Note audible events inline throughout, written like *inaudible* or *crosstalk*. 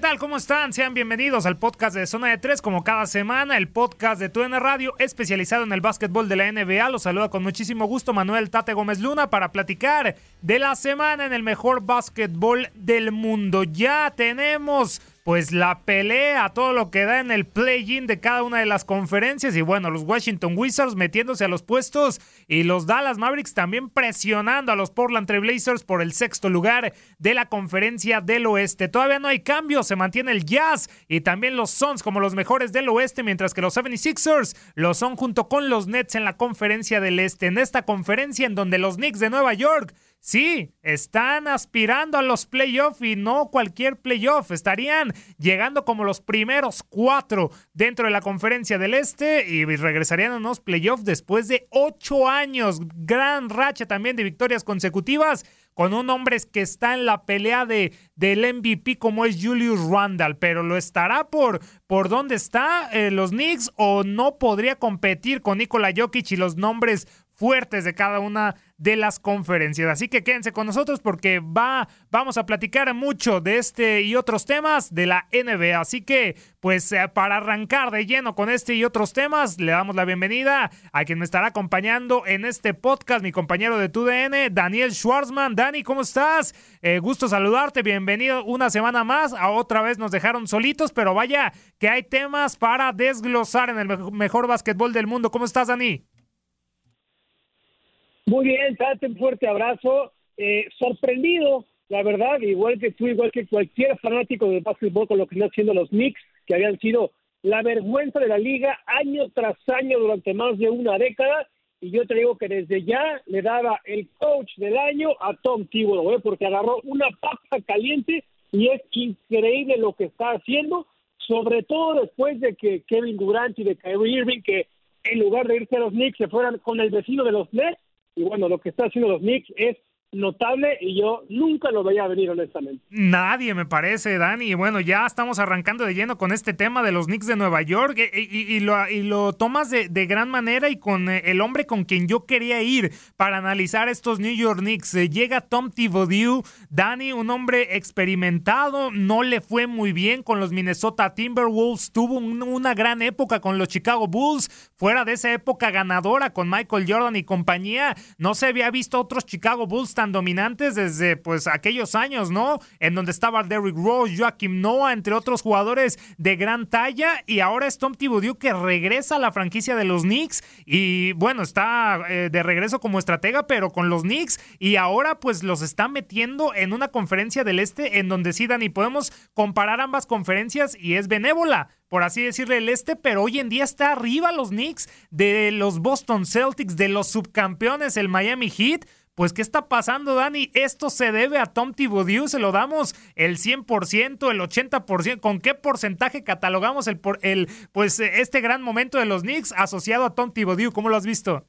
Hola, ¿qué tal? ¿Cómo están? Sean bienvenidos al podcast de Zona de Tres, como cada semana, el podcast de TUN Radio, especializado en el básquetbol de la NBA. Los saluda con muchísimo gusto Manuel Tate Gómez Luna para platicar de la semana en el mejor básquetbol del mundo. Ya tenemos pues la pelea, todo lo que da en el play-in de cada una de las conferencias y bueno, los Washington Wizards metiéndose a los puestos y los Dallas Mavericks también presionando a los Portland Trailblazers por el sexto lugar de la conferencia del oeste. Todavía no hay cambio, se mantiene el Jazz y también los Suns como los mejores del oeste, mientras que los 76ers lo son junto con los Nets en la conferencia del este. En esta conferencia en donde los Knicks de Nueva York Sí, están aspirando a los playoffs y no cualquier playoff. Estarían llegando como los primeros cuatro dentro de la conferencia del Este y regresarían a unos playoffs después de ocho años. Gran racha también de victorias consecutivas con un hombre que está en la pelea de, del MVP como es Julius Randall, pero lo estará por, por dónde está eh, los Knicks o no podría competir con Nikola Jokic y los nombres fuertes de cada una de las conferencias. Así que quédense con nosotros porque va, vamos a platicar mucho de este y otros temas de la NBA. Así que, pues, eh, para arrancar de lleno con este y otros temas, le damos la bienvenida a quien me estará acompañando en este podcast, mi compañero de TUDN, Daniel Schwarzman. Dani, ¿cómo estás? Eh, gusto saludarte, bienvenido una semana más. A otra vez nos dejaron solitos, pero vaya que hay temas para desglosar en el mejor básquetbol del mundo. ¿Cómo estás, Dani? Muy bien, date un fuerte abrazo. Eh, sorprendido, la verdad, igual que tú, igual que cualquier fanático del básquetbol con lo que están haciendo los Knicks, que habían sido la vergüenza de la liga año tras año durante más de una década. Y yo te digo que desde ya le daba el coach del año a Tom Thibodeau, ¿eh? porque agarró una papa caliente y es increíble lo que está haciendo, sobre todo después de que Kevin Durant y de Kyrie Irving, que en lugar de irse a los Knicks, se fueran con el vecino de los Nets, y bueno, lo que está haciendo los Knicks es notable y yo nunca lo veía venir honestamente. Nadie me parece, Dani. Y bueno, ya estamos arrancando de lleno con este tema de los Knicks de Nueva York y, y, lo, y lo, tomas de, de, gran manera y con eh, el hombre con quien yo quería ir para analizar estos New York Knicks. Eh, llega Tom Thibodeau, Dani, un hombre experimentado, no le fue muy bien con los Minnesota Timberwolves, tuvo un, una gran época con los Chicago Bulls, fuera de esa época ganadora con Michael Jordan y compañía, no se había visto otros Chicago Bulls tan dominantes desde pues aquellos años, ¿no? En donde estaba Derrick Rose, Joaquim Noah, entre otros jugadores de gran talla y ahora es Tom Thibodeau que regresa a la franquicia de los Knicks y bueno, está eh, de regreso como estratega, pero con los Knicks y ahora pues los está metiendo en una conferencia del este en donde sí, Dani, podemos comparar ambas conferencias y es benévola por así decirle, el este, pero hoy en día está arriba los Knicks de los Boston Celtics, de los subcampeones, el Miami Heat. Pues, ¿qué está pasando, Dani? Esto se debe a Tom Thibodeau, se lo damos el 100%, el 80%. ¿Con qué porcentaje catalogamos el, el pues este gran momento de los Knicks asociado a Tom Thibodeau? ¿Cómo lo has visto?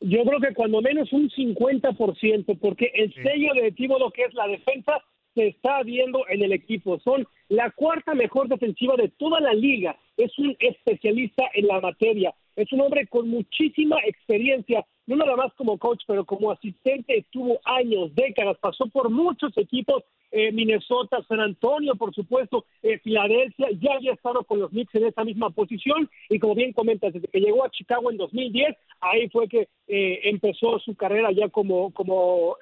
Yo creo que cuando menos un 50%, porque el sello de Thibodeau, que es la defensa, se está viendo en el equipo. Son la cuarta mejor defensiva de toda la liga. Es un especialista en la materia. Es un hombre con muchísima experiencia no nada más como coach, pero como asistente estuvo años, décadas, pasó por muchos equipos, eh, Minnesota, San Antonio, por supuesto, eh, Filadelfia, ya había estado con los Knicks en esa misma posición y como bien comentas, desde que llegó a Chicago en 2010, ahí fue que eh, empezó su carrera ya como, como,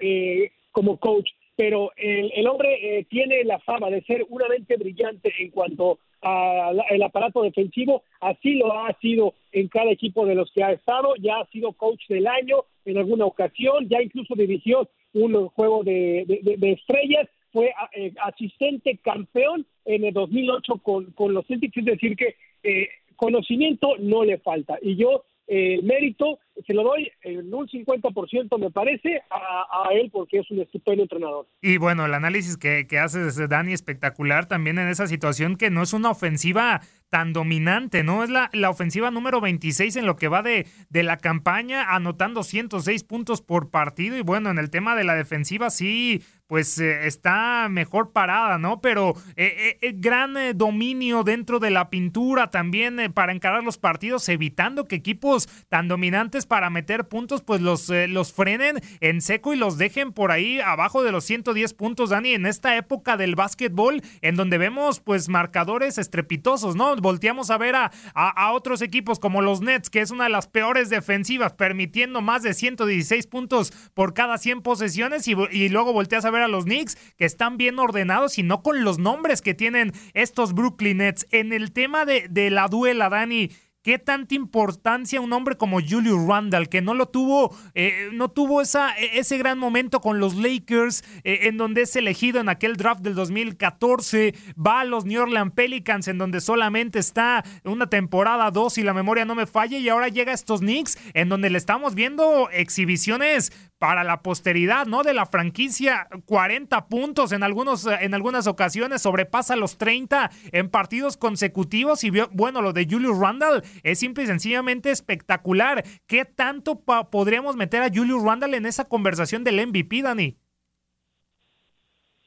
como coach. pero el, hombre eh, tiene la fama de ser una mente brillante en cuanto al aparato defensivo, así lo ha sido en cada equipo de los que ha estado, ya ha sido coach del año en alguna ocasión, ya incluso dirigió un juego de, estrellas, fue eh, asistente campeón en el 2008 con, con los Celtics, es decir que eh, conocimiento no le falta. Y yo el mérito se lo doy en un 50% me parece a, él porque es un estupendo entrenador. Y bueno, el análisis que, que hace Dani espectacular también en esa situación que no es una ofensiva tan dominante, ¿no? Es la, la ofensiva número 26 en lo que va de, de la campaña, anotando 106 puntos por partido. Y bueno, en el tema de la defensiva sí, pues eh, está mejor parada, ¿no? Pero eh, eh, gran dominio dentro de la pintura también para encarar los partidos, evitando que equipos tan dominantes para meter puntos, pues los, los frenen en seco y los dejen por ahí abajo de los 110 puntos, Dani, en esta época del básquetbol, en donde vemos pues marcadores estrepitosos, ¿no? volteamos a ver a, a, otros equipos como los Nets, que es una de las peores defensivas, permitiendo más de 116 puntos por cada 100 posesiones, y, y luego volteas a ver a los Knicks, que están bien ordenados y no con los nombres que tienen estos Brooklyn Nets. En el tema de, la duela, Dani, ¿Qué tanta importancia un hombre como Julius Randall, que no lo tuvo, eh, no tuvo esa, e, ese gran momento con los Lakers, eh, en donde es elegido en aquel draft del 2014, va a los New Orleans Pelicans, en donde solamente está una temporada dos y la memoria no me falla, y ahora llega a estos Knicks, en donde le estamos viendo exhibiciones para la posteridad, ¿no? De la franquicia, 40 puntos en, algunos, en algunas ocasiones, sobrepasa los 30 en partidos consecutivos y bueno, lo de Julius Randall es simple y sencillamente espectacular. ¿Qué tanto podríamos meter a Julius Randall en esa conversación del MVP, Dani?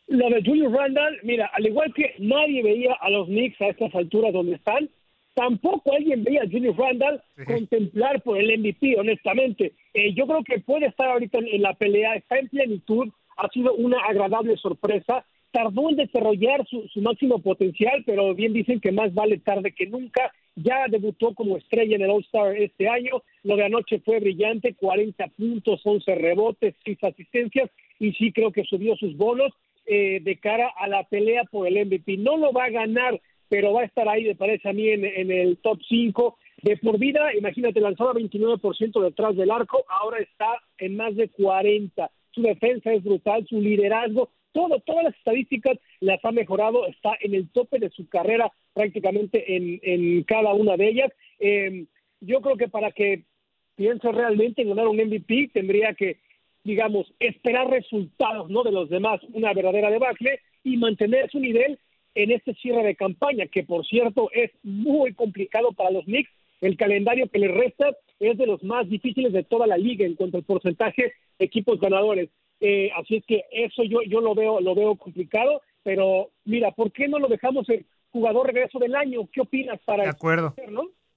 Lo de Julius Randall, mira, al igual que nadie veía a los Knicks a estas alturas donde están, Tampoco alguien veía a Julius Randall contemplar por el MVP, honestamente. Eh, yo creo que puede estar ahorita en, la pelea, está en plenitud, ha sido una agradable sorpresa. Tardó en desarrollar su, máximo potencial, pero bien dicen que más vale tarde que nunca. Ya debutó como estrella en el All-Star este año. Lo de anoche fue brillante, 40 puntos, 11 rebotes, 6 asistencias, y sí creo que subió sus bonos eh, de cara a la pelea por el MVP. No lo va a ganar pero va a estar ahí, me parece a mí, en, el top 5 de por vida. Imagínate, lanzaba 29% detrás del arco, ahora está en más de 40. Su defensa es brutal, su liderazgo, todo, todas las estadísticas las ha mejorado, está en el tope de su carrera prácticamente en, en cada una de ellas. Eh, yo creo que para que piense realmente en ganar un MVP tendría que, digamos, esperar resultados no de los demás, una verdadera debacle y mantener su nivel en este cierre de campaña, que por cierto es muy complicado para los Knicks. El calendario que les resta es de los más difíciles de toda la liga en cuanto al porcentaje de equipos ganadores. Eh, así es que eso yo, yo lo veo, lo veo complicado, pero mira, ¿por qué no lo dejamos el jugador regreso del año? ¿Qué opinas para de acuerdo.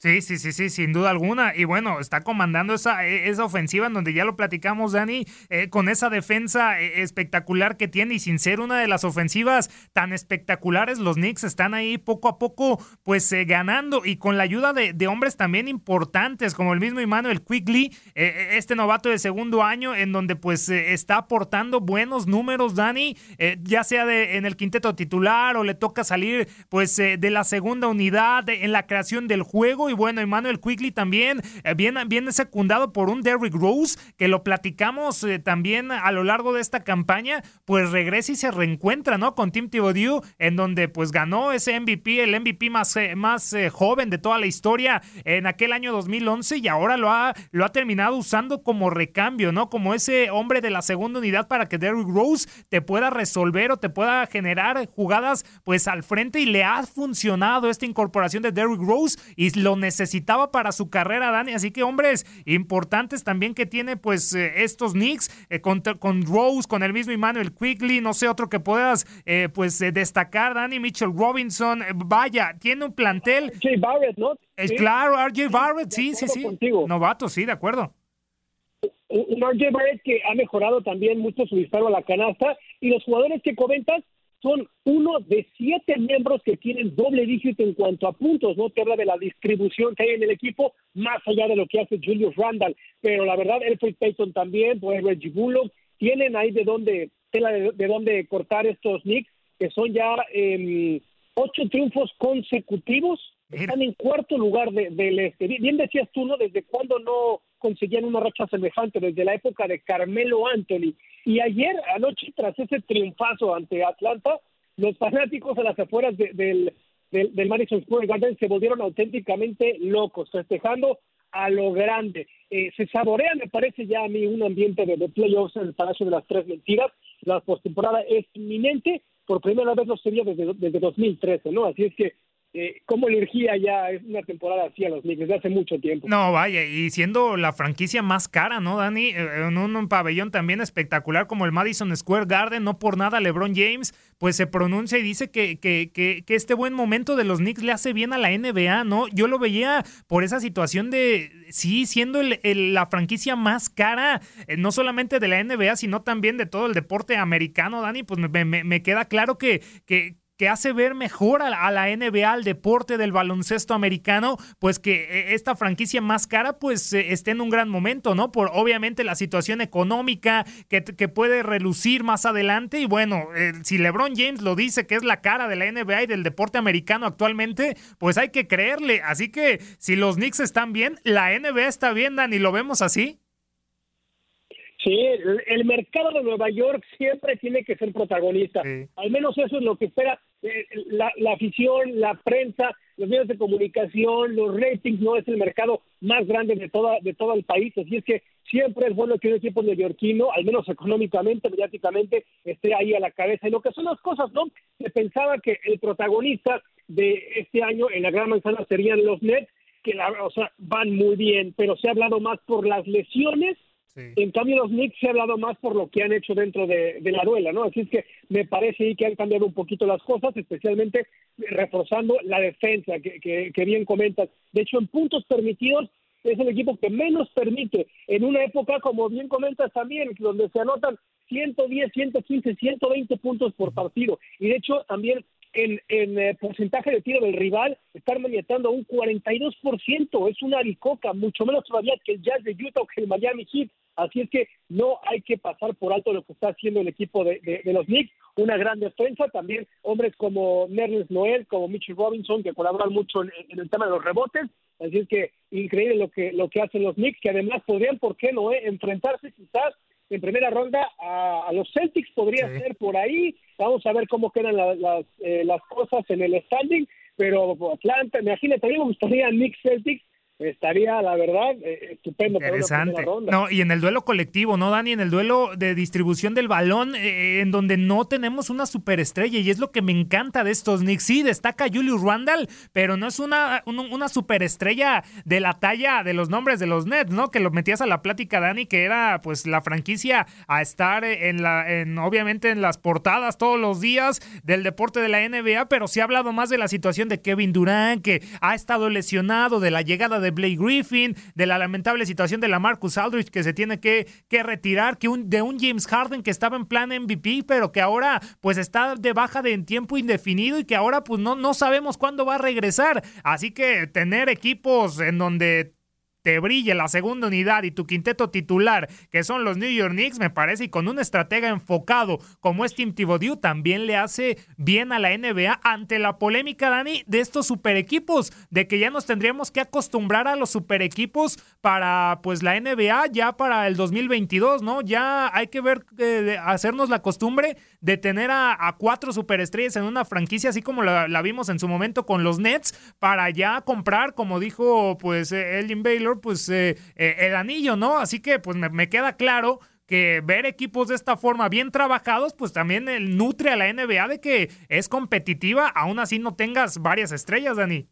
Sí, sí, sí, sí, sin duda alguna. Y bueno, está comandando esa, e, esa ofensiva en donde ya lo platicamos, Dani, eh, con esa defensa eh, espectacular que tiene. Y sin ser una de las ofensivas tan espectaculares, los Knicks están ahí poco a poco pues eh, ganando. Y con la ayuda de, de, hombres también importantes como el mismo Emmanuel Quigley, este novato de segundo año en donde pues está aportando buenos números, Dani, ya sea de, en el quinteto titular o le toca salir pues de la segunda unidad en la creación del juego y bueno. Emmanuel Quigley también eh, viene, viene, secundado por un Derrick Rose, que lo platicamos eh, también a lo largo de esta campaña, pues regresa y se reencuentra, ¿no? Con Tim Thibodeau, en donde pues ganó ese MVP, el MVP más, eh, más joven de toda la historia en aquel año 2011 y ahora lo ha, lo ha terminado usando como recambio, ¿no? Como ese hombre de la segunda unidad para que Derrick Rose te pueda resolver o te pueda generar jugadas pues al frente y le ha funcionado esta incorporación de Derrick Rose y lo necesitaba para su carrera, Dani. Así que hombres importantes también que tiene pues eh, estos Knicks eh, con, Rose, con el mismo Emmanuel Quigley, no sé, otro que puedas eh, pues destacar, Dani, Mitchell Robinson. vaya, tiene un plantel. RJ Barrett, ¿no? Claro, RJ Barrett, sí, sí, sí. Novato, sí, de acuerdo. Un RJ Barrett que ha mejorado también mucho su disparo a la canasta y los jugadores que comentas son uno de siete miembros que tienen doble dígito en cuanto a puntos, ¿no? Te habla de la distribución que hay en el equipo, más allá de lo que hace Julius Randall. Pero la verdad, Elfrid Payton también, pues Reggie Bullock, tienen ahí de dónde, tela de, de dónde cortar estos Knicks, que son ya eh, ocho triunfos consecutivos. Están en cuarto lugar del este. Bien decías tú, ¿no? ¿Desde cuándo no conseguían una racha semejante? Desde la época de Carmelo Anthony. Y ayer, anoche, tras ese triunfazo ante Atlanta, los fanáticos a las afueras del, del, Madison Square Garden se volvieron auténticamente locos, festejando a lo grande. Eh, se saborea, me parece ya a mí, un ambiente de, de playoffs en el Palacio de las Tres Mentiras. La postemporada es inminente por primera vez lo sería desde, desde 2013, ¿no? Así es que eh, cómo energía ya es una temporada así a los Knicks desde hace mucho tiempo. No, vaya, y siendo la franquicia más cara, ¿no, Dani? Eh, en un, pabellón también espectacular como el Madison Square Garden, no por nada LeBron James, pues se pronuncia y dice que, que, que, que este buen momento de los Knicks le hace bien a la NBA, ¿no? Yo lo veía por esa situación de, sí, siendo la franquicia más cara, eh, no solamente de la NBA, sino también de todo el deporte americano, Dani, pues me, me, me queda claro que, que que hace ver mejor a la, NBA, al deporte del baloncesto americano, pues que eh, esta franquicia más cara pues eh, esté en un gran momento, ¿no? Por obviamente la situación económica que, que puede relucir más adelante y bueno, eh, si LeBron James lo dice que es la cara de la NBA y del deporte americano actualmente, pues hay que creerle. Así que si los Knicks están bien, la NBA está bien, Dani, ¿lo vemos así? Sí, el, mercado de Nueva York siempre tiene que ser protagonista. Al menos eso es lo que espera eh, la, afición, la prensa, los medios de comunicación, los ratings. No es el mercado más grande de toda de todo el país. Así es que siempre es bueno que un equipo neoyorquino, al menos económicamente, mediáticamente, esté ahí a la cabeza. Y lo que son las cosas, ¿no? Se pensaba que el protagonista de este año en la Gran Manzana serían los Nets, que la, o sea, van muy bien, pero se ha hablado más por las lesiones en cambio, los Knicks se ha hablado más por lo que han hecho dentro de, la duela, ¿no? Así es que me parece que han cambiado un poquito las cosas, especialmente reforzando la defensa, que, que, bien comentas. De hecho, en puntos permitidos, es el equipo que menos permite en una época, como bien comentas también, donde se anotan 110, 115, 120 puntos por partido. Y de hecho, también en, eh, porcentaje de tiro del rival están maniatando un 42%, es una bicoca, mucho menos todavía que el Jazz de Utah o que el Miami Heat. Así es que no hay que pasar por alto lo que está haciendo el equipo de, de, los Knicks. Una gran defensa, también hombres como Nerles Noel, como Mitchell Robinson, que colaboran mucho en, el tema de los rebotes. Así es que increíble lo que, lo que hacen los Knicks, que además podrían, ¿por qué no?, eh? enfrentarse quizás en primera ronda a, los Celtics, podría ser por ahí. Vamos a ver cómo quedan las, eh, las cosas en el standing, pero Atlanta, imagínate, a mí me gustaría Knicks Celtics estaría, la verdad, eh, estupendo. Interesante. No, y en el duelo colectivo, ¿no, Dani? En el duelo de distribución del balón, eh, en donde no tenemos una superestrella, y es lo que me encanta de estos Knicks. Sí, destaca Julius Randall, pero no es una, una superestrella de la talla de los nombres de los Nets, ¿no? Que lo metías a la plática, Dani, que era pues la franquicia a estar en la, en, obviamente en las portadas todos los días del deporte de la NBA, pero sí ha hablado más de la situación de Kevin Durant, que ha estado lesionado, de la llegada de de Blake Griffin, de la lamentable situación de la Marcus Aldridge que se tiene que, que retirar, que un, de un James Harden que estaba en plan MVP, pero que ahora pues está de baja de en tiempo indefinido y que ahora pues no, no sabemos cuándo va a regresar. Así que tener equipos en donde te brille la segunda unidad y tu quinteto titular, que son los New York Knicks, me parece, y con un estratega enfocado como es Tim Thibodeau, también le hace bien a la NBA ante la polémica, Dani, de estos super equipos, de que ya nos tendríamos que acostumbrar a los super equipos para pues la NBA ya para el 2022, ¿no? Ya hay que ver, eh, hacernos la costumbre de tener a, cuatro superestrellas en una franquicia, así como la, vimos en su momento con los Nets, para ya comprar, como dijo pues eh, Elgin Baylor, pues eh, eh, el anillo, ¿no? Así que pues me, queda claro que ver equipos de esta forma bien trabajados, pues también nutre a la NBA de que es competitiva, aún así no tengas varias estrellas, Dani.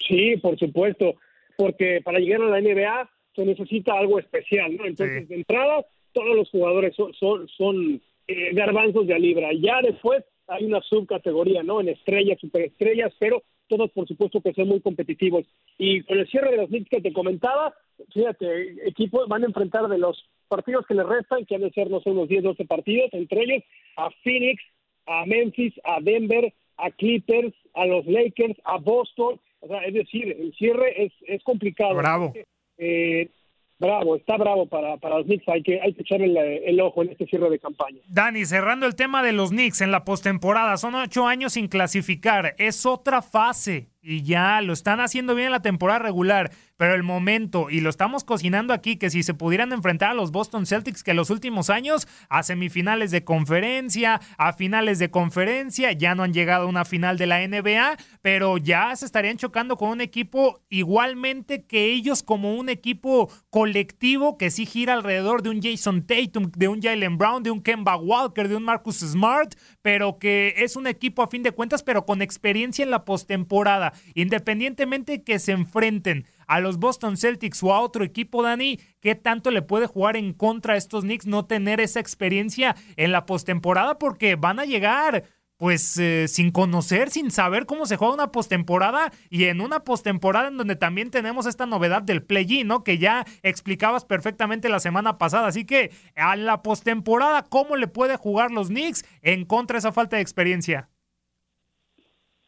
Sí, por supuesto, porque para llegar a la NBA se necesita algo especial, ¿no? Entonces, de entrada, todos los jugadores son, son, son eh, garbanzos de a libra. Ya después hay una subcategoría, ¿no? En estrellas, superestrellas, pero todos por supuesto que son muy competitivos. Y con el cierre de los Knicks que te comentaba, fíjate, equipos van a enfrentar de los partidos que les restan, que han de ser, no sé, unos 10, 12 partidos, entre ellos a Phoenix, a Memphis, a Denver, a Clippers, a los Lakers, a Boston. O sea, es decir, el cierre es, es complicado. Bravo. Eh, bravo, está bravo para, para los Knicks. Hay que, hay que echarle el, ojo en este cierre de campaña. Dani, cerrando el tema de los Knicks en la postemporada, son ocho años sin clasificar. Es otra fase y ya lo están haciendo bien en la temporada regular, pero el momento, y lo estamos cocinando aquí, que si se pudieran enfrentar a los Boston Celtics que los últimos años, a semifinales de conferencia, a finales de conferencia, ya no han llegado a una final de la NBA, pero ya se estarían chocando con un equipo igualmente que ellos como un equipo colectivo que sí gira alrededor de un Jason Tatum, de un Jalen Brown, de un Kemba Walker, de un Marcus Smart, pero que es un equipo a fin de cuentas, pero con experiencia en la postemporada independientemente que se enfrenten a los Boston Celtics o a otro equipo, Dani, ¿qué tanto le puede jugar en contra a estos Knicks no tener esa experiencia en la postemporada? Porque van a llegar pues eh, sin conocer, sin saber cómo se juega una postemporada y en una postemporada en donde también tenemos esta novedad del play-in, ¿no? Que ya explicabas perfectamente la semana pasada. Así que a la postemporada, ¿cómo le puede jugar los Knicks en contra de esa falta de experiencia?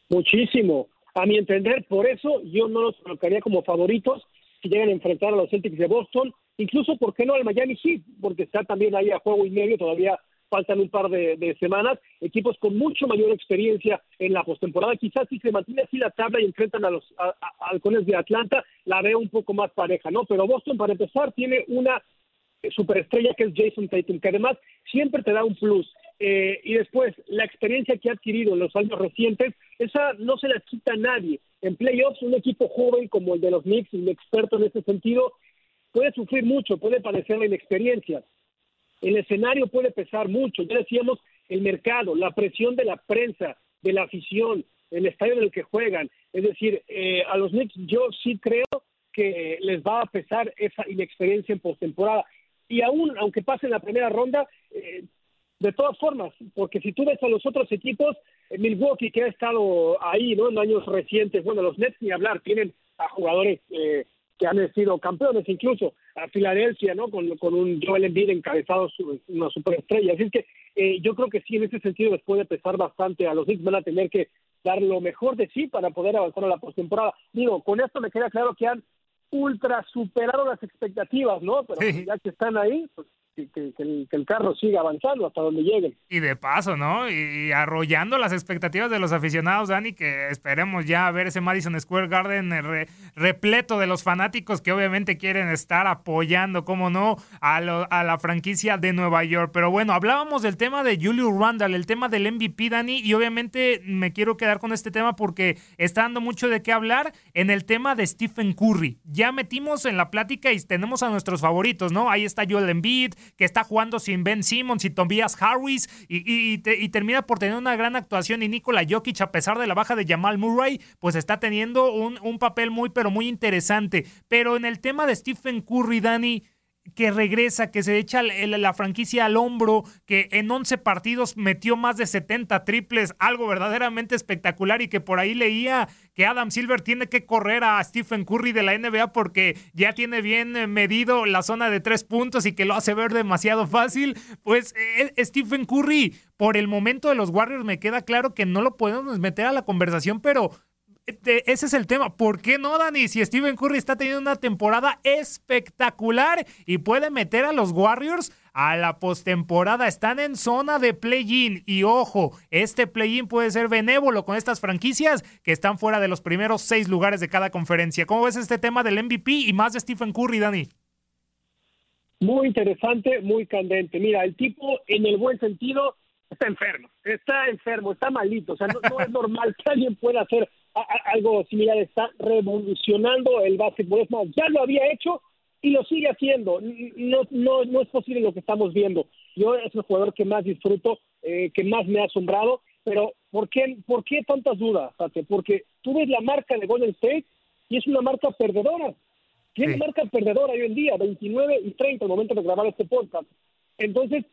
Muchísimo. A mi entender, por eso yo no los colocaría como favoritos si llegan a enfrentar a los Celtics de Boston, incluso, ¿por qué no al Miami Heat? Porque está también ahí a juego y medio, todavía faltan un par de, semanas, equipos con mucho mayor experiencia en la postemporada, quizás si se mantiene así la tabla y enfrentan a los halcones de Atlanta, la veo un poco más pareja, ¿no? Pero Boston, para empezar, tiene una superestrella que es Jason Tatum, que además siempre te da un plus. Eh, y después, la experiencia que ha adquirido en los años recientes, esa no se la quita a nadie. En playoffs, un equipo joven como el de los Knicks, un experto en ese sentido, puede sufrir mucho, puede padecer la inexperiencia. El escenario puede pesar mucho. Ya decíamos, el mercado, la presión de la prensa, de la afición, el estadio en el que juegan. Es decir, eh, a los Knicks yo sí creo que les va a pesar esa inexperiencia en postemporada. Y aún, aunque pase en la primera ronda, eh, de todas formas, porque si tú ves a los otros equipos, eh, Milwaukee que ha estado ahí, ¿no? En años recientes, bueno, los Nets ni hablar, tienen a jugadores eh, que han sido campeones, incluso a Filadelfia, ¿no? Con, con un Joel Embiid encabezado, una superestrella. Así que eh, yo creo que sí, en ese sentido les puede pesar bastante. A los Knicks van a tener que dar lo mejor de sí para poder avanzar a la postemporada. Digo, con esto me queda claro que han ultra superado las expectativas, ¿no? Pero ya que están ahí, pues que, el, carro siga avanzando hasta donde llegue. Y de paso, ¿no? Y, arrollando las expectativas de los aficionados, Dani, que esperemos ya ver ese Madison Square Garden repleto de los fanáticos que obviamente quieren estar apoyando, como no, a, a, la franquicia de Nueva York. Pero bueno, hablábamos del tema de Julio Randall, el tema del MVP, Dani, y obviamente me quiero quedar con este tema porque está dando mucho de qué hablar en el tema de Stephen Curry. Ya metimos en la plática y tenemos a nuestros favoritos, ¿no? Ahí está Joel Embiid, que está jugando sin Ben Simmons y Tobias Harris y, termina por tener una gran actuación y Nikola Jokic a pesar de la baja de Jamal Murray pues está teniendo un, un papel muy pero muy interesante. Pero en el tema de Stephen Curry Dani que regresa, que se echa la franquicia al hombro, que en 11 partidos metió más de 70 triples, algo verdaderamente espectacular y que por ahí leía que Adam Silver tiene que correr a Stephen Curry de la NBA porque ya tiene bien eh, medido la zona de tres puntos y que lo hace ver demasiado fácil. Pues eh, Stephen Curry, por el momento de los Warriors me queda claro que no lo podemos meter a la conversación, pero ese es el tema. ¿Por qué no, Dani? Si Stephen Curry está teniendo una temporada espectacular y puede meter a los Warriors a la postemporada. Están en zona de play-in. Y ojo, este play-in puede ser benévolo con estas franquicias que están fuera de los primeros seis lugares de cada conferencia. ¿Cómo ves este tema del MVP y más de Stephen Curry, Dani? Muy interesante, muy candente. Mira, el tipo, en el buen sentido, está enfermo, está enfermo, está malito. O sea, no es normal que alguien pueda hacer algo similar, está revolucionando el básquetbol. Es más, ya lo había hecho y lo sigue haciendo. No, no, no es posible lo que estamos viendo. Yo es el jugador que más disfruto, eh, que más me ha asombrado, pero ¿por qué, ¿por qué tantas dudas, Porque tú ves la marca de Golden State y es una marca perdedora. Tiene marca perdedora hoy en día, 29 y 30 al momento de grabar este podcast. Entonces,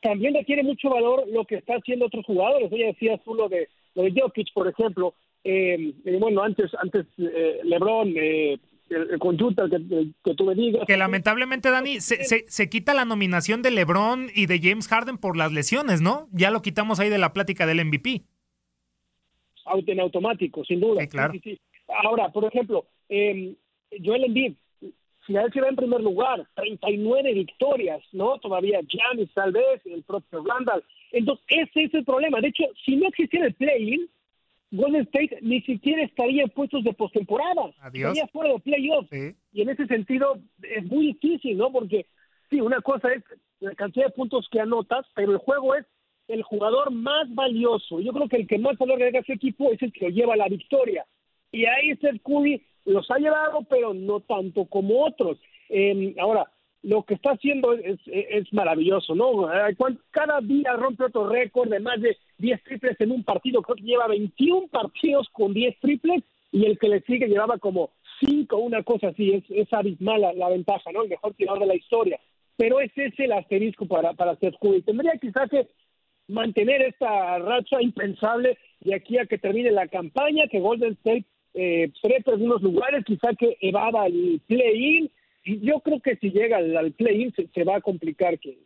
también requiere mucho valor lo que está haciendo otros jugadores. Ella decía tú lo de, lo de Jokic, por ejemplo, eh, bueno, antes, antes eh, LeBron, eh, con que, que, tú me digas. Que lamentablemente, Dani, se, se, quita la nominación de LeBron y de James Harden por las lesiones, ¿no? Ya lo quitamos ahí de la plática del MVP. En automático, sin duda. claro. Ahora, por ejemplo, eh, Joel Embiid, Filadelfia va en primer lugar, 39 victorias, ¿no? Todavía Giannis tal vez, el propio Randall. Entonces, ese es el problema. De hecho, si no existiera el play-in, Golden State ni siquiera estaría en puestos de postemporada. Estaría fuera de playoffs. Y en ese sentido es muy difícil, ¿no? Porque, sí, una cosa es la cantidad de puntos que anotas, pero el juego es el jugador más valioso. Yo creo que el que más valor le da a su equipo es el que lo lleva a la victoria. Y ahí Steph Curry los ha llevado, pero no tanto como otros. Eh, ahora, lo que está haciendo es, es, maravilloso, ¿no? Cada día rompe otro récord de más de 10 triples en un partido, creo que lleva 21 partidos con 10 triples y el que le sigue llevaba como 5, una cosa así, es, es abismal la, ventaja, ¿no? El mejor tirador de la historia. Pero ese es el asterisco para, para Seth Curry. Tendría quizás que mantener esta racha impensable de aquí a que termine la campaña, que Golden State eh, en unos lugares, quizá que evada el play-in. Yo creo que si llega al, play-in se, va a complicar que,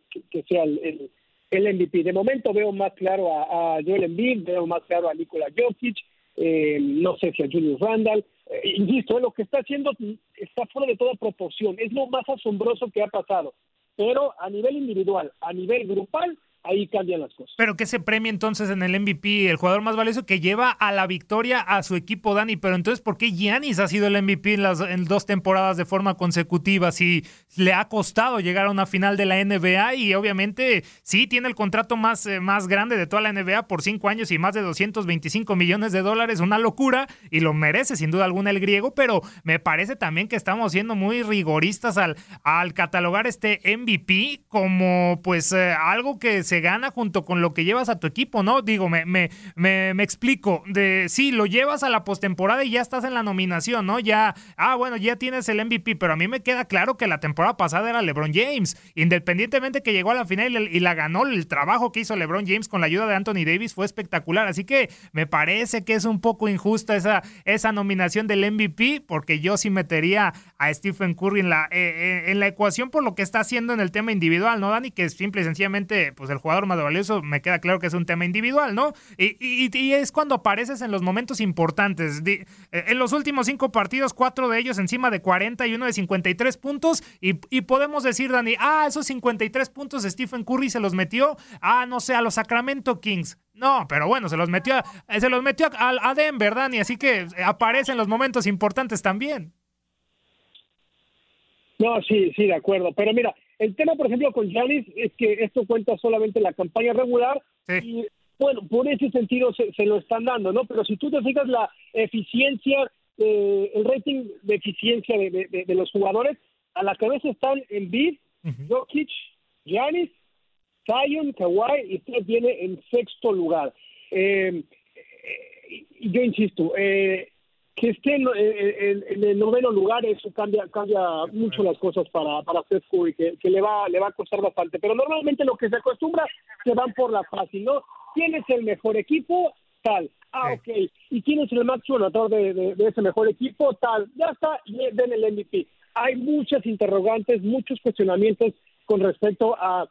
sea el, el, MVP. De momento veo más claro a, Joel Embiid, veo más claro a Nikola Jokic, eh, no sé si a Julius Randall. Eh, insisto, lo que está haciendo está fuera de toda proporción. Es lo más asombroso que ha pasado. Pero a nivel individual, a nivel grupal, ahí cambian las cosas. Pero que se premia entonces en el MVP, el jugador más valioso que lleva a la victoria a su equipo, Dani. Pero entonces, ¿por qué Giannis ha sido el MVP en las dos temporadas de forma consecutiva? Si le ha costado llegar a una final de la NBA y obviamente sí tiene el contrato más, eh, más grande de toda la NBA por cinco años y más de 225 millones de dólares, una locura y lo merece sin duda alguna el griego, pero me parece también que estamos siendo muy rigoristas al, al catalogar este MVP como pues eh, algo que se se gana junto con lo que llevas a tu equipo, ¿no? Digo, me, me, me, explico. De sí, lo llevas a la postemporada y ya estás en la nominación, ¿no? Ya, ah, bueno, ya tienes el MVP, pero a mí me queda claro que la temporada pasada era LeBron James. Independientemente que llegó a la final y, la ganó, el trabajo que hizo LeBron James con la ayuda de Anthony Davis fue espectacular. Así que me parece que es un poco injusta esa, esa nominación del MVP, porque yo sí metería a Stephen Curry en la, eh, eh, en la ecuación por lo que está haciendo en el tema individual, ¿no, Dani? Que es simple y sencillamente, pues el jugador más valioso, me queda claro que es un tema individual, ¿no? Y, y, es cuando apareces en los momentos importantes. Eh, en los últimos cinco partidos, cuatro de ellos encima de 40 y uno de 53 puntos. Y, y podemos decir, Dani, ah, esos 53 puntos Stephen Curry se los metió, ah, no sé, a los Sacramento Kings. No, pero bueno, se los metió, a, se los metió a, a Denver, Dani, así que aparece en los momentos importantes también. No, sí, sí, de acuerdo. Pero mira, el tema, por ejemplo, con Giannis es que esto cuenta solamente la campaña regular y, bueno, por ese sentido se, lo están dando, ¿no? Pero si tú te fijas la eficiencia, eh, el rating de eficiencia de, los jugadores, a la cabeza están en Bid, Jokic, Giannis, Zion, Kawhi y usted viene en sexto lugar. Eh, eh, yo insisto, eh, que esté en, el noveno lugar, eso cambia cambia mucho las cosas para, para Seth Curry, que, que, le va le va a costar bastante. Pero normalmente lo que se acostumbra, se van por la fácil, ¿no? ¿Quién es el mejor equipo? Tal. Ah, ok. ¿Y quién es el máximo anotador de, de, ese mejor equipo? Tal. Ya está, y ven el MVP. Hay muchas interrogantes, muchos cuestionamientos con respecto a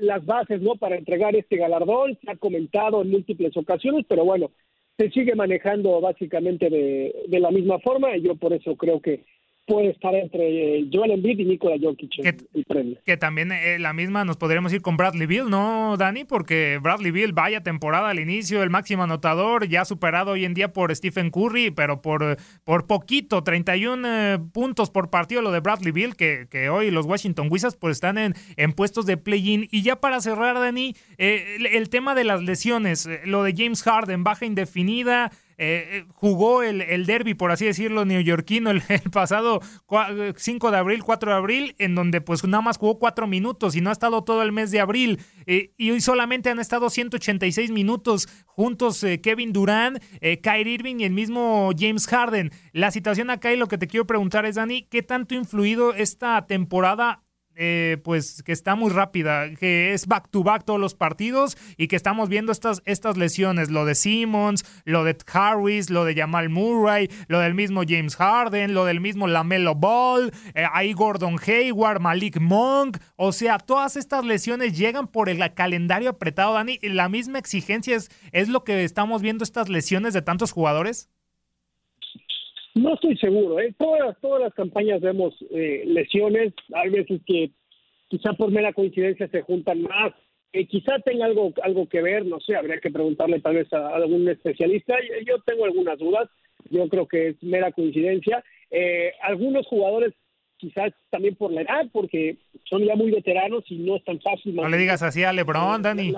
las bases, ¿no? Para entregar este galardón. Se ha comentado en múltiples ocasiones, pero bueno, se sigue manejando básicamente de, de la misma forma y yo por eso creo que puede estar entre eh, Joel Embiid y Nikola Jokic que, el premio. Que también eh, la misma nos podríamos ir con Bradley Bill, ¿no, Dani? Porque Bradley Bill, vaya temporada al inicio, el máximo anotador, ya superado hoy en día por Stephen Curry, pero por, por poquito, 31 eh, puntos por partido lo de Bradley Bill, que, que hoy los Washington Wizards pues están en, en puestos de play-in. Y ya para cerrar, Dani, el tema de las lesiones, lo de James Harden, baja indefinida, eh, eh, jugó el, el, derby, por así decirlo, neoyorquino el, *laughs* pasado 5 de abril, 4 de abril, en donde pues nada más jugó 4 minutos y no ha estado todo el mes de abril. Eh, y hoy solamente han estado 186 minutos juntos Kevin Durant, Kyrie Irving y el mismo James Harden. La situación acá y lo que te quiero preguntar es, Dani, ¿qué tanto ha influido esta temporada eh, pues que está muy rápida, que es back to back todos los partidos y que estamos viendo estas, estas lesiones, lo de Simmons, lo de Harris, lo de Jamal Murray, lo del mismo James Harden, lo del mismo Lamelo Ball, eh, ahí Gordon Hayward, Malik Monk, o sea, todas estas lesiones llegan por el calendario apretado, Dani, y la misma exigencia es, es lo que estamos viendo estas lesiones de tantos jugadores. No estoy seguro, ¿eh? Todas, todas las campañas vemos eh, lesiones, hay veces que quizá por mera coincidencia se juntan más, eh, quizá tenga algo, algo que ver, no sé, habría que preguntarle tal vez a, algún especialista, yo tengo algunas dudas, yo creo que es mera coincidencia. Eh, algunos jugadores quizás también por la edad, porque son ya muy veteranos y no es tan fácil. No le digas así a LeBron, Dani.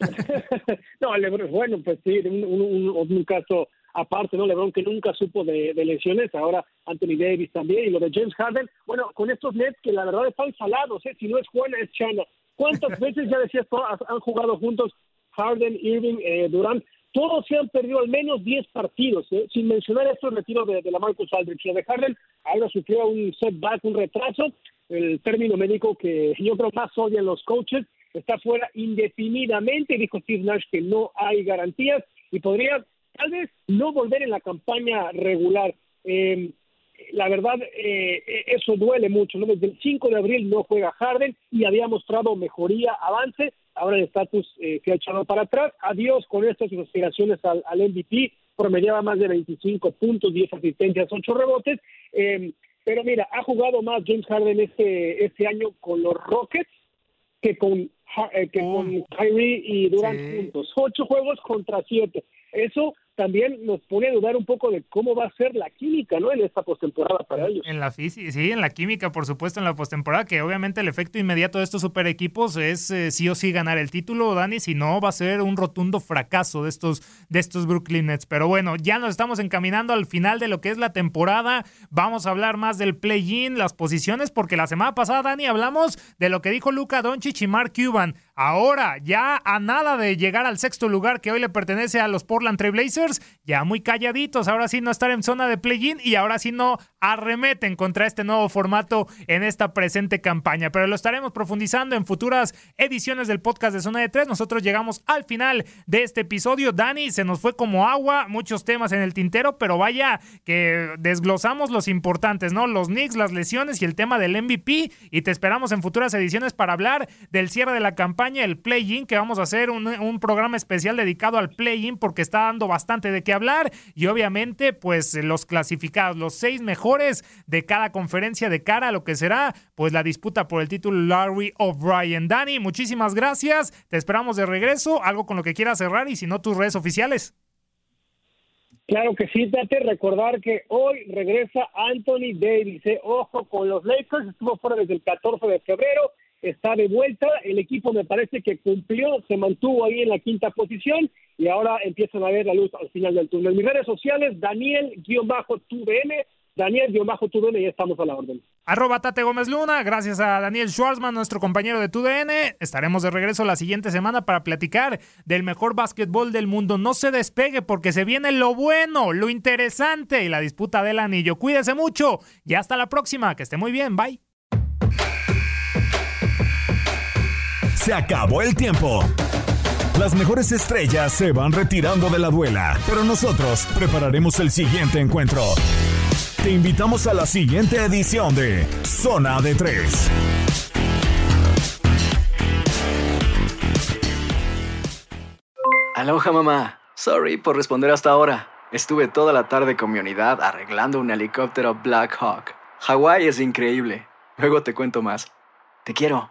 *laughs* no, LeBron, bueno, pues sí, un, un, un, caso aparte, ¿no? LeBron que nunca supo de, lesiones, ahora Anthony Davis también, y lo de James Harden, bueno, con estos Nets que la verdad están salados, ¿eh? Si no es Juana, es China. ¿Cuántas *laughs* veces, ya decías, han jugado juntos Harden, Irving, eh, Durant? Todos se han perdido al menos 10 partidos, ¿eh? sin mencionar esto el retiro de, la Marcus Aldridge. Lo de Harden ahora sufrió un setback, un retraso, el término médico que yo creo más odian los coaches, está fuera indefinidamente, dijo Steve Nash que no hay garantías y podría tal vez no volver en la campaña regular. Eh, la verdad, eh, eso duele mucho. ¿no? Desde el 5 de abril no juega Harden y había mostrado mejoría, avance. Ahora el estatus eh, se ha echado para atrás. Adiós con estas aspiraciones al, al, MVP. Promediaba más de 25 puntos, 10 asistencias, 8 rebotes. Eh, pero mira, ha jugado más James Harden este, este año con los Rockets que con, eh, que con Kyrie y Durant juntos. Ocho juegos contra siete. Eso también nos pone a dudar un poco de cómo va a ser la química, ¿no? En esta postemporada para ellos. En la sí, en la química, por supuesto, en la postemporada, que obviamente el efecto inmediato de estos super equipos es eh, sí o sí ganar el título, Dani, si no va a ser un rotundo fracaso de estos, de estos Brooklyn Nets. Pero bueno, ya nos estamos encaminando al final de lo que es la temporada. Vamos a hablar más del play-in, las posiciones, porque la semana pasada, Dani, hablamos de lo que dijo Luca Doncic y Mark Cuban. Ahora, ya a nada de llegar al sexto lugar que hoy le pertenece a los Portland Trailblazers, ya muy calladitos, ahora sí no estar en zona de play-in y ahora sí no arremeten contra este nuevo formato en esta presente campaña. Pero lo estaremos profundizando en futuras ediciones del podcast de Zona de Tres. Nosotros llegamos al final de este episodio. Dani, se nos fue como agua, muchos temas en el tintero, pero vaya que desglosamos los importantes, ¿no? Los Knicks, las lesiones y el tema del MVP. Y te esperamos en futuras ediciones para hablar del cierre de la campaña, el play-in, que vamos a hacer un, programa especial dedicado al play-in porque está dando bastante de qué hablar. Y obviamente, pues los clasificados, los seis mejores de cada conferencia de cara a lo que será pues la disputa por el título Larry O'Brien. Dani, muchísimas gracias. Te esperamos de regreso. Algo con lo que quieras cerrar y si no tus redes oficiales. Claro que sí, date recordar que hoy regresa Anthony Davis. ¿eh? Ojo con los Lakers, estuvo fuera desde el 14 de febrero, está de vuelta. El equipo me parece que cumplió, se mantuvo ahí en la quinta posición y ahora empiezan a ver la luz al final del túnel. Mis redes sociales, Daniel-TUDN, Daniel, yo bajo TUDN y estamos a la orden. Arroba Tate Gómez Luna, gracias a Daniel Schwarzman, nuestro compañero de TUDN. Estaremos de regreso la siguiente semana para platicar del mejor básquetbol del mundo. No se despegue porque se viene lo bueno, lo interesante y la disputa del anillo. Cuídese mucho y hasta la próxima. Que esté muy bien. Bye. Se acabó el tiempo. Las mejores estrellas se van retirando de la duela, pero nosotros prepararemos el siguiente encuentro. Te invitamos a la siguiente edición de Zona de Tres. Aloha mamá. Sorry por responder hasta ahora. Estuve toda la tarde con mi unidad arreglando un helicóptero Black Hawk. Hawái es increíble. Luego te cuento más. Te quiero.